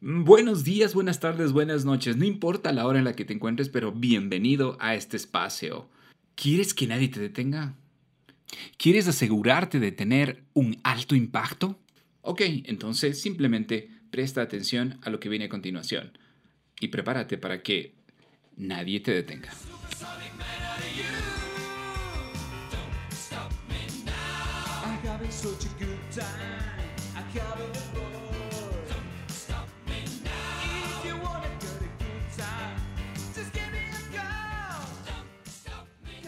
Buenos días, buenas tardes, buenas noches. No importa la hora en la que te encuentres, pero bienvenido a este espacio. ¿Quieres que nadie te detenga? ¿Quieres asegurarte de tener un alto impacto? Ok, entonces simplemente presta atención a lo que viene a continuación y prepárate para que nadie te detenga.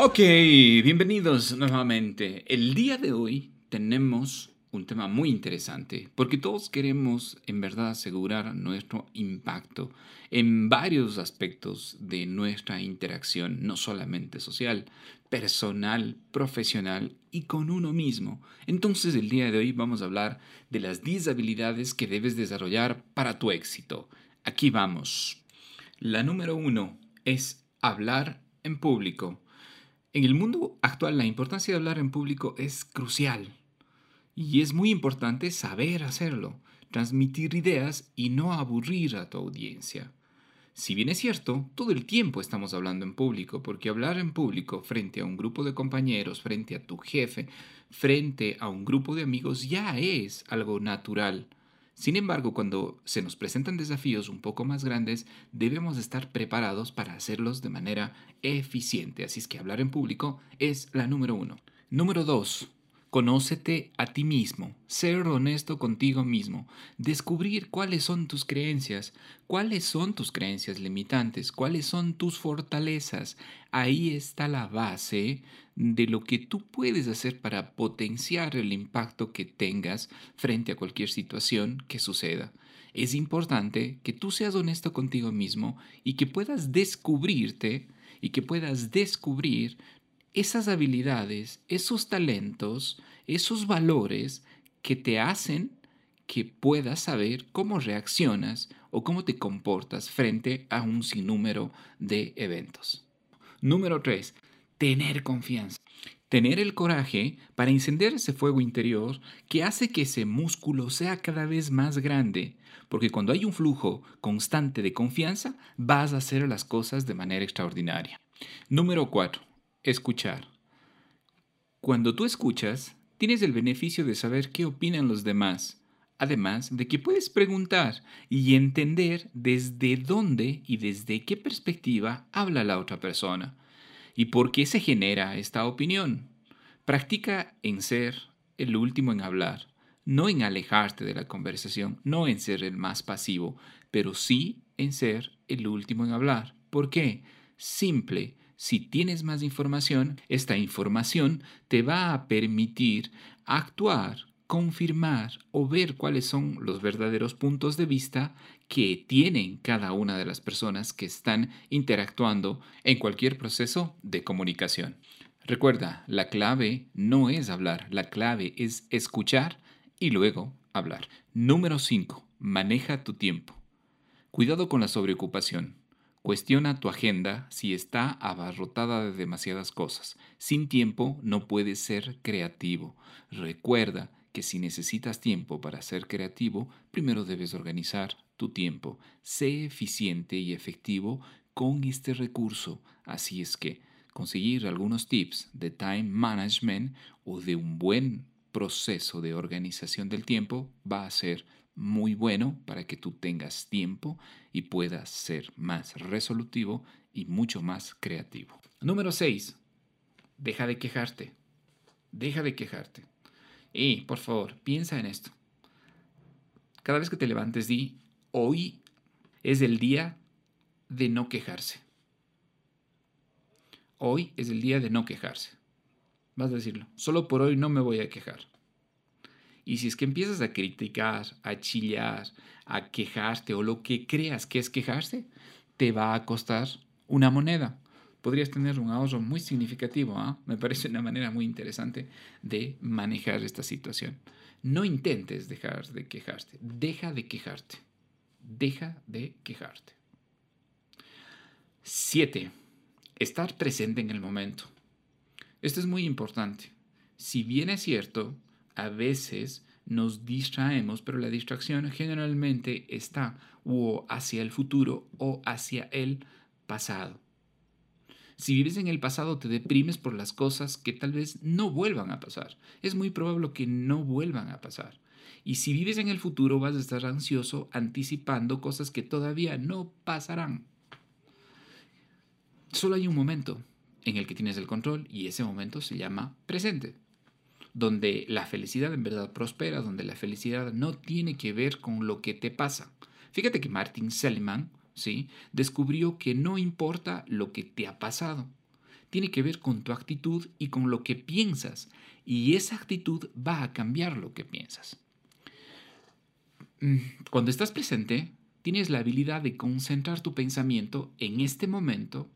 Ok, bienvenidos nuevamente. El día de hoy tenemos un tema muy interesante porque todos queremos en verdad asegurar nuestro impacto en varios aspectos de nuestra interacción, no solamente social, personal, profesional y con uno mismo. Entonces el día de hoy vamos a hablar de las 10 habilidades que debes desarrollar para tu éxito. Aquí vamos. La número uno es hablar en público. En el mundo actual la importancia de hablar en público es crucial y es muy importante saber hacerlo, transmitir ideas y no aburrir a tu audiencia. Si bien es cierto, todo el tiempo estamos hablando en público, porque hablar en público frente a un grupo de compañeros, frente a tu jefe, frente a un grupo de amigos ya es algo natural. Sin embargo, cuando se nos presentan desafíos un poco más grandes, debemos estar preparados para hacerlos de manera eficiente. Así es que hablar en público es la número uno. Número dos, Conócete a ti mismo, ser honesto contigo mismo, descubrir cuáles son tus creencias, cuáles son tus creencias limitantes, cuáles son tus fortalezas. Ahí está la base de lo que tú puedes hacer para potenciar el impacto que tengas frente a cualquier situación que suceda. Es importante que tú seas honesto contigo mismo y que puedas descubrirte y que puedas descubrir esas habilidades, esos talentos, esos valores que te hacen que puedas saber cómo reaccionas o cómo te comportas frente a un sinnúmero de eventos. Número 3. Tener confianza. Tener el coraje para encender ese fuego interior que hace que ese músculo sea cada vez más grande, porque cuando hay un flujo constante de confianza, vas a hacer las cosas de manera extraordinaria. Número 4 escuchar. Cuando tú escuchas, tienes el beneficio de saber qué opinan los demás, además de que puedes preguntar y entender desde dónde y desde qué perspectiva habla la otra persona y por qué se genera esta opinión. Practica en ser el último en hablar, no en alejarte de la conversación, no en ser el más pasivo, pero sí en ser el último en hablar. ¿Por qué? Simple, si tienes más información, esta información te va a permitir actuar, confirmar o ver cuáles son los verdaderos puntos de vista que tienen cada una de las personas que están interactuando en cualquier proceso de comunicación. Recuerda, la clave no es hablar, la clave es escuchar y luego hablar. Número 5. Maneja tu tiempo. Cuidado con la sobreocupación. Cuestiona tu agenda si está abarrotada de demasiadas cosas. Sin tiempo no puedes ser creativo. Recuerda que si necesitas tiempo para ser creativo, primero debes organizar tu tiempo. Sé eficiente y efectivo con este recurso. Así es que conseguir algunos tips de time management o de un buen proceso de organización del tiempo va a ser muy bueno para que tú tengas tiempo y puedas ser más resolutivo y mucho más creativo. Número 6. Deja de quejarte. Deja de quejarte. Y, por favor, piensa en esto. Cada vez que te levantes, di, hoy es el día de no quejarse. Hoy es el día de no quejarse. Vas a decirlo. Solo por hoy no me voy a quejar. Y si es que empiezas a criticar, a chillar, a quejarte o lo que creas que es quejarse, te va a costar una moneda. Podrías tener un ahorro muy significativo. ¿ah? Me parece una manera muy interesante de manejar esta situación. No intentes dejar de quejarte. Deja de quejarte. Deja de quejarte. 7. Estar presente en el momento. Esto es muy importante. Si bien es cierto, a veces nos distraemos, pero la distracción generalmente está o hacia el futuro o hacia el pasado. Si vives en el pasado te deprimes por las cosas que tal vez no vuelvan a pasar. Es muy probable que no vuelvan a pasar. Y si vives en el futuro vas a estar ansioso anticipando cosas que todavía no pasarán. Solo hay un momento en el que tienes el control y ese momento se llama presente donde la felicidad en verdad prospera, donde la felicidad no tiene que ver con lo que te pasa. Fíjate que Martin Seligman, ¿sí? descubrió que no importa lo que te ha pasado, tiene que ver con tu actitud y con lo que piensas, y esa actitud va a cambiar lo que piensas. Mm, cuando estás presente, tienes la habilidad de concentrar tu pensamiento en este momento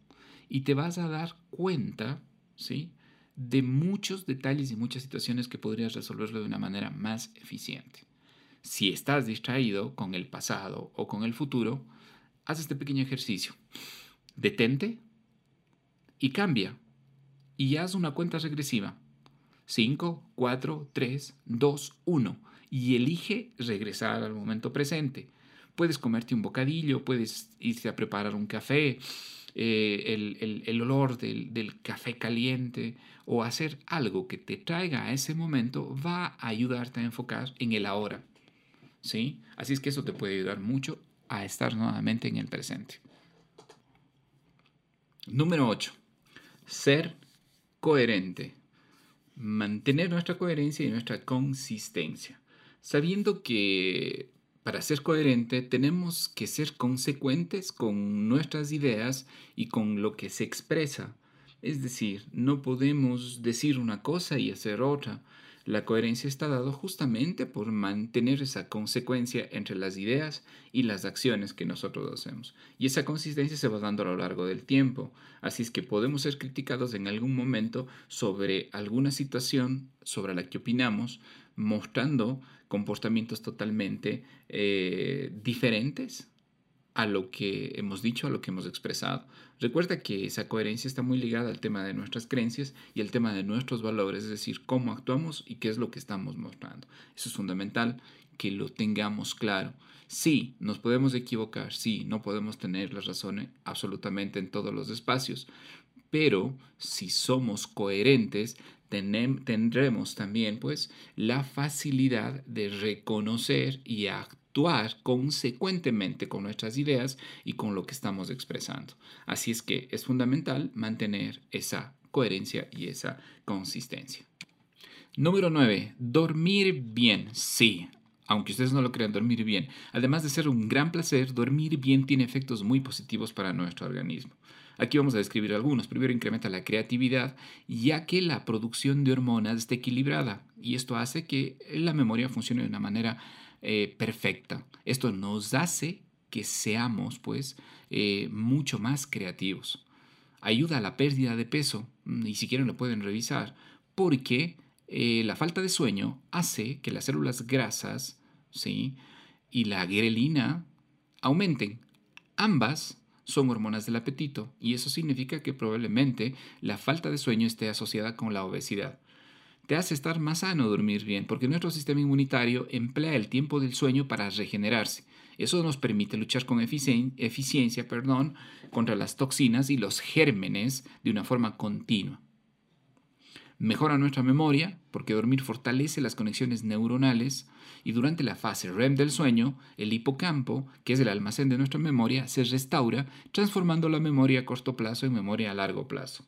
y te vas a dar cuenta, ¿sí? De muchos detalles y muchas situaciones que podrías resolverlo de una manera más eficiente. Si estás distraído con el pasado o con el futuro, haz este pequeño ejercicio. Detente y cambia y haz una cuenta regresiva. 5, 4, 3, 2, 1 y elige regresar al momento presente. Puedes comerte un bocadillo, puedes irte a preparar un café, eh, el, olor del, del, café caliente o hacer algo que te traiga a ese momento va a ayudarte a enfocar en el ahora. ¿Sí? Así es que eso te puede ayudar mucho a estar nuevamente en el presente. Número 8. Ser coherente. Mantener nuestra coherencia y nuestra consistencia. Sabiendo que para ser coherente tenemos que ser consecuentes con nuestras ideas y con lo que se expresa. Es decir, no podemos decir una cosa y hacer otra. La coherencia está dado justamente por mantener esa consecuencia entre las ideas y las acciones que nosotros hacemos. Y esa consistencia se va dando a lo largo del tiempo. Así es que podemos ser criticados en algún momento sobre alguna situación sobre la que opinamos, mostrando comportamientos totalmente eh, diferentes a lo que hemos dicho, a lo que hemos expresado. Recuerda que esa coherencia está muy ligada al tema de nuestras creencias y al tema de nuestros valores, es decir, cómo actuamos y qué es lo que estamos mostrando. Eso es fundamental que lo tengamos claro. Sí, nos podemos equivocar, sí, no podemos tener la razón absolutamente en todos los espacios, pero si somos coherentes, tendremos también pues la facilidad de reconocer y actuar consecuentemente con nuestras ideas y con lo que estamos expresando. Así es que es fundamental mantener esa coherencia y esa consistencia. Número 9. Dormir bien. Sí, aunque ustedes no lo crean, dormir bien. Además de ser un gran placer, dormir bien tiene efectos muy positivos para nuestro organismo. Aquí vamos a describir algunos. Primero incrementa la creatividad ya que la producción de hormonas está equilibrada y esto hace que la memoria funcione de una manera eh, perfecta. Esto nos hace que seamos pues eh, mucho más creativos. Ayuda a la pérdida de peso mm, y si quieren lo pueden revisar porque eh, la falta de sueño hace que las células grasas ¿sí? y la grelina aumenten. Ambas son hormonas del apetito y eso significa que probablemente la falta de sueño esté asociada con la obesidad. Te hace estar más sano dormir bien porque nuestro sistema inmunitario emplea el tiempo del sueño para regenerarse. Eso nos permite luchar con eficiencia perdón, contra las toxinas y los gérmenes de una forma continua. Mejora nuestra memoria porque dormir fortalece las conexiones neuronales y durante la fase REM del sueño, el hipocampo, que es el almacén de nuestra memoria, se restaura transformando la memoria a corto plazo en memoria a largo plazo.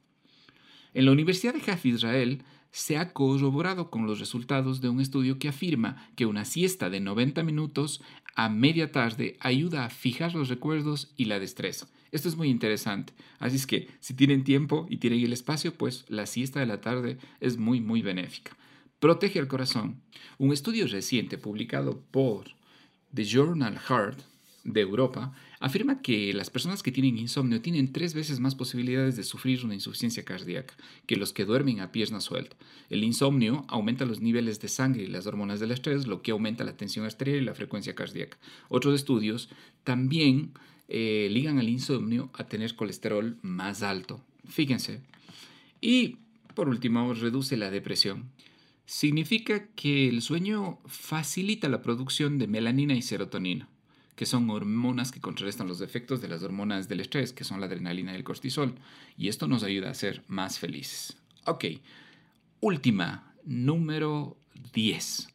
En la Universidad de Haifa Israel se ha corroborado con los resultados de un estudio que afirma que una siesta de 90 minutos a media tarde ayuda a fijar los recuerdos y la destreza. Esto es muy interesante. Así es que si tienen tiempo y tienen el espacio, pues la siesta de la tarde es muy, muy benéfica. Protege el corazón. Un estudio reciente publicado por The Journal Heart de Europa afirma que las personas que tienen insomnio tienen tres veces más posibilidades de sufrir una insuficiencia cardíaca que los que duermen a pierna suelta. El insomnio aumenta los niveles de sangre y las hormonas del estrés, lo que aumenta la tensión arterial y la frecuencia cardíaca. Otros estudios también eh, ligan al insomnio a tener colesterol más alto. Fíjense. Y por último, reduce la depresión. significa que el sueño facilita la producción de melanina y serotonina, que son hormonas que contrarrestan los efectos de las hormonas del estrés, que son la adrenalina y el cortisol, y esto nos ayuda a ser más felices. Ok, última, número 10.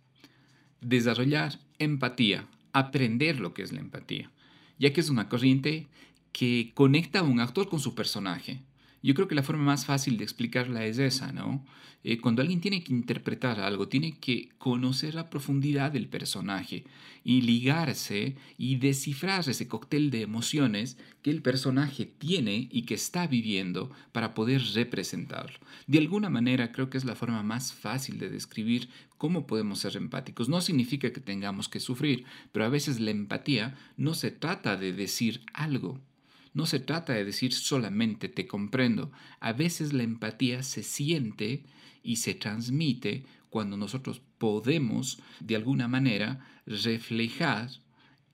Desarrollar empatía, aprender lo que es la empatía, ya que es una corriente que conecta a un actor con su personaje. Yo creo que la forma más fácil de explicarla es esa, ¿no? Eh, cuando alguien tiene que interpretar algo, tiene que conocer la profundidad del personaje y ligarse y descifrar ese cóctel de emociones que el personaje tiene y que está viviendo para poder representarlo. De alguna manera creo que es la forma más fácil de describir cómo podemos ser empáticos. No significa que tengamos que sufrir, pero a veces la empatía no se trata de decir algo, no se trata de decir solamente te comprendo. A veces la empatía se siente y se transmite cuando nosotros podemos, de alguna manera, reflejar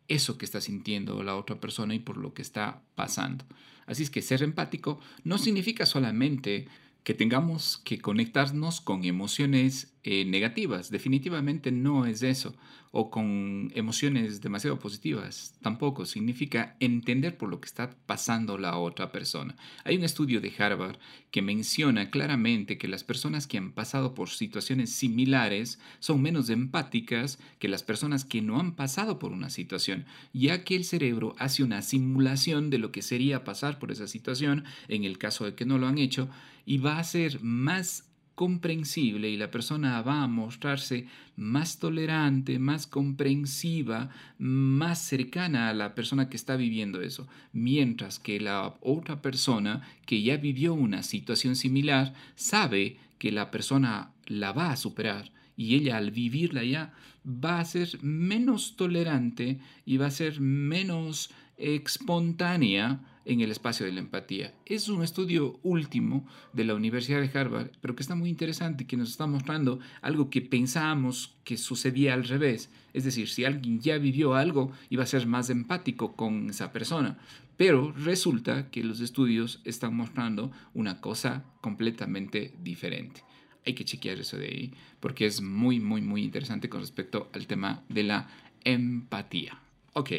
eso que está sintiendo la otra persona y por lo que está pasando. Así es que ser empático no significa solamente que tengamos que conectarnos con emociones eh, negativas. Definitivamente no es eso. O con emociones demasiado positivas. Tampoco. Significa entender por lo que está pasando la otra persona. Hay un estudio de Harvard que menciona claramente que las personas que han pasado por situaciones similares son menos empáticas que las personas que no han pasado por una situación, ya que el cerebro hace una simulación de lo que sería pasar por esa situación en el caso de que no lo han hecho y va a ser más comprensible y la persona va a mostrarse más tolerante, más comprensiva, más cercana a la persona que está viviendo eso, mientras que la otra persona que ya vivió una situación similar sabe que la persona la va a superar y ella al vivirla ya va a ser menos tolerante y va a ser menos espontánea en el espacio de la empatía. Es un estudio último de la Universidad de Harvard, pero que está muy interesante, que nos está mostrando algo que pensábamos que sucedía al revés. Es decir, si alguien ya vivió algo, iba a ser más empático con esa persona. Pero resulta que los estudios están mostrando una cosa completamente diferente. Hay que chequear eso de ahí, porque es muy, muy, muy interesante con respecto al tema de la empatía. Ok.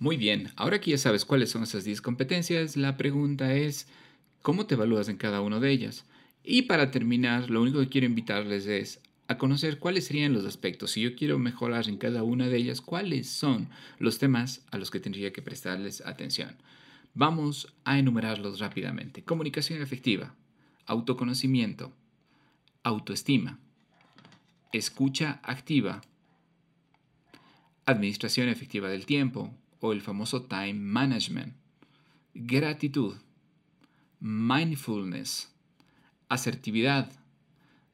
Muy bien, ahora que ya sabes cuáles son esas 10 competencias, la pregunta es, ¿cómo te evalúas en cada una de ellas? Y para terminar, lo único que quiero invitarles es a conocer cuáles serían los aspectos. Si yo quiero mejorar en cada una de ellas, cuáles son los temas a los que tendría que prestarles atención. Vamos a enumerarlos rápidamente. Comunicación efectiva, autoconocimiento, autoestima, escucha activa, administración efectiva del tiempo, o el famoso time management, gratitud, mindfulness, asertividad,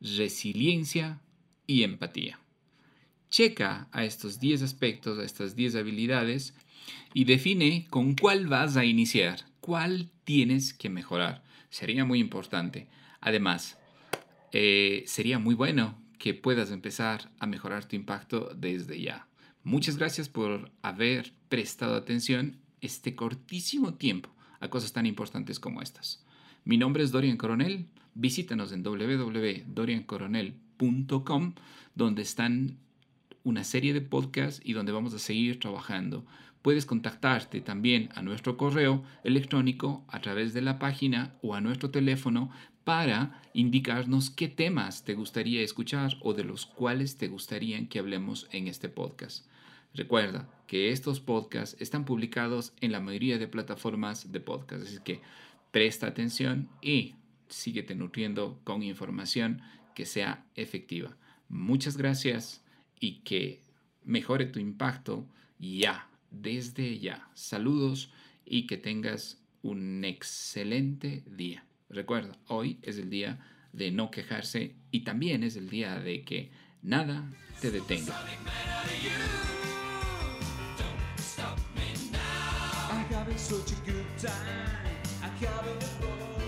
resiliencia y empatía. Checa a estos 10 aspectos, a estas 10 habilidades y define con cuál vas a iniciar, cuál tienes que mejorar. Sería muy importante. Además, eh, sería muy bueno que puedas empezar a mejorar tu impacto desde ya. Muchas gracias por haber prestado atención este cortísimo tiempo a cosas tan importantes como estas. Mi nombre es Dorian Coronel. Visítanos en www.doriancoronel.com, donde están una serie de podcasts y donde vamos a seguir trabajando. Puedes contactarte también a nuestro correo electrónico a través de la página o a nuestro teléfono para indicarnos qué temas te gustaría escuchar o de los cuales te gustaría que hablemos en este podcast. Recuerda que estos podcasts están publicados en la mayoría de plataformas de podcast, así que presta atención y síguete nutriendo con información que sea efectiva. Muchas gracias y que mejore tu impacto ya, desde ya. Saludos y que tengas un excelente día. Recuerda, hoy es el día de no quejarse y también es el día de que nada te detenga. having such a good time. I covered the floor.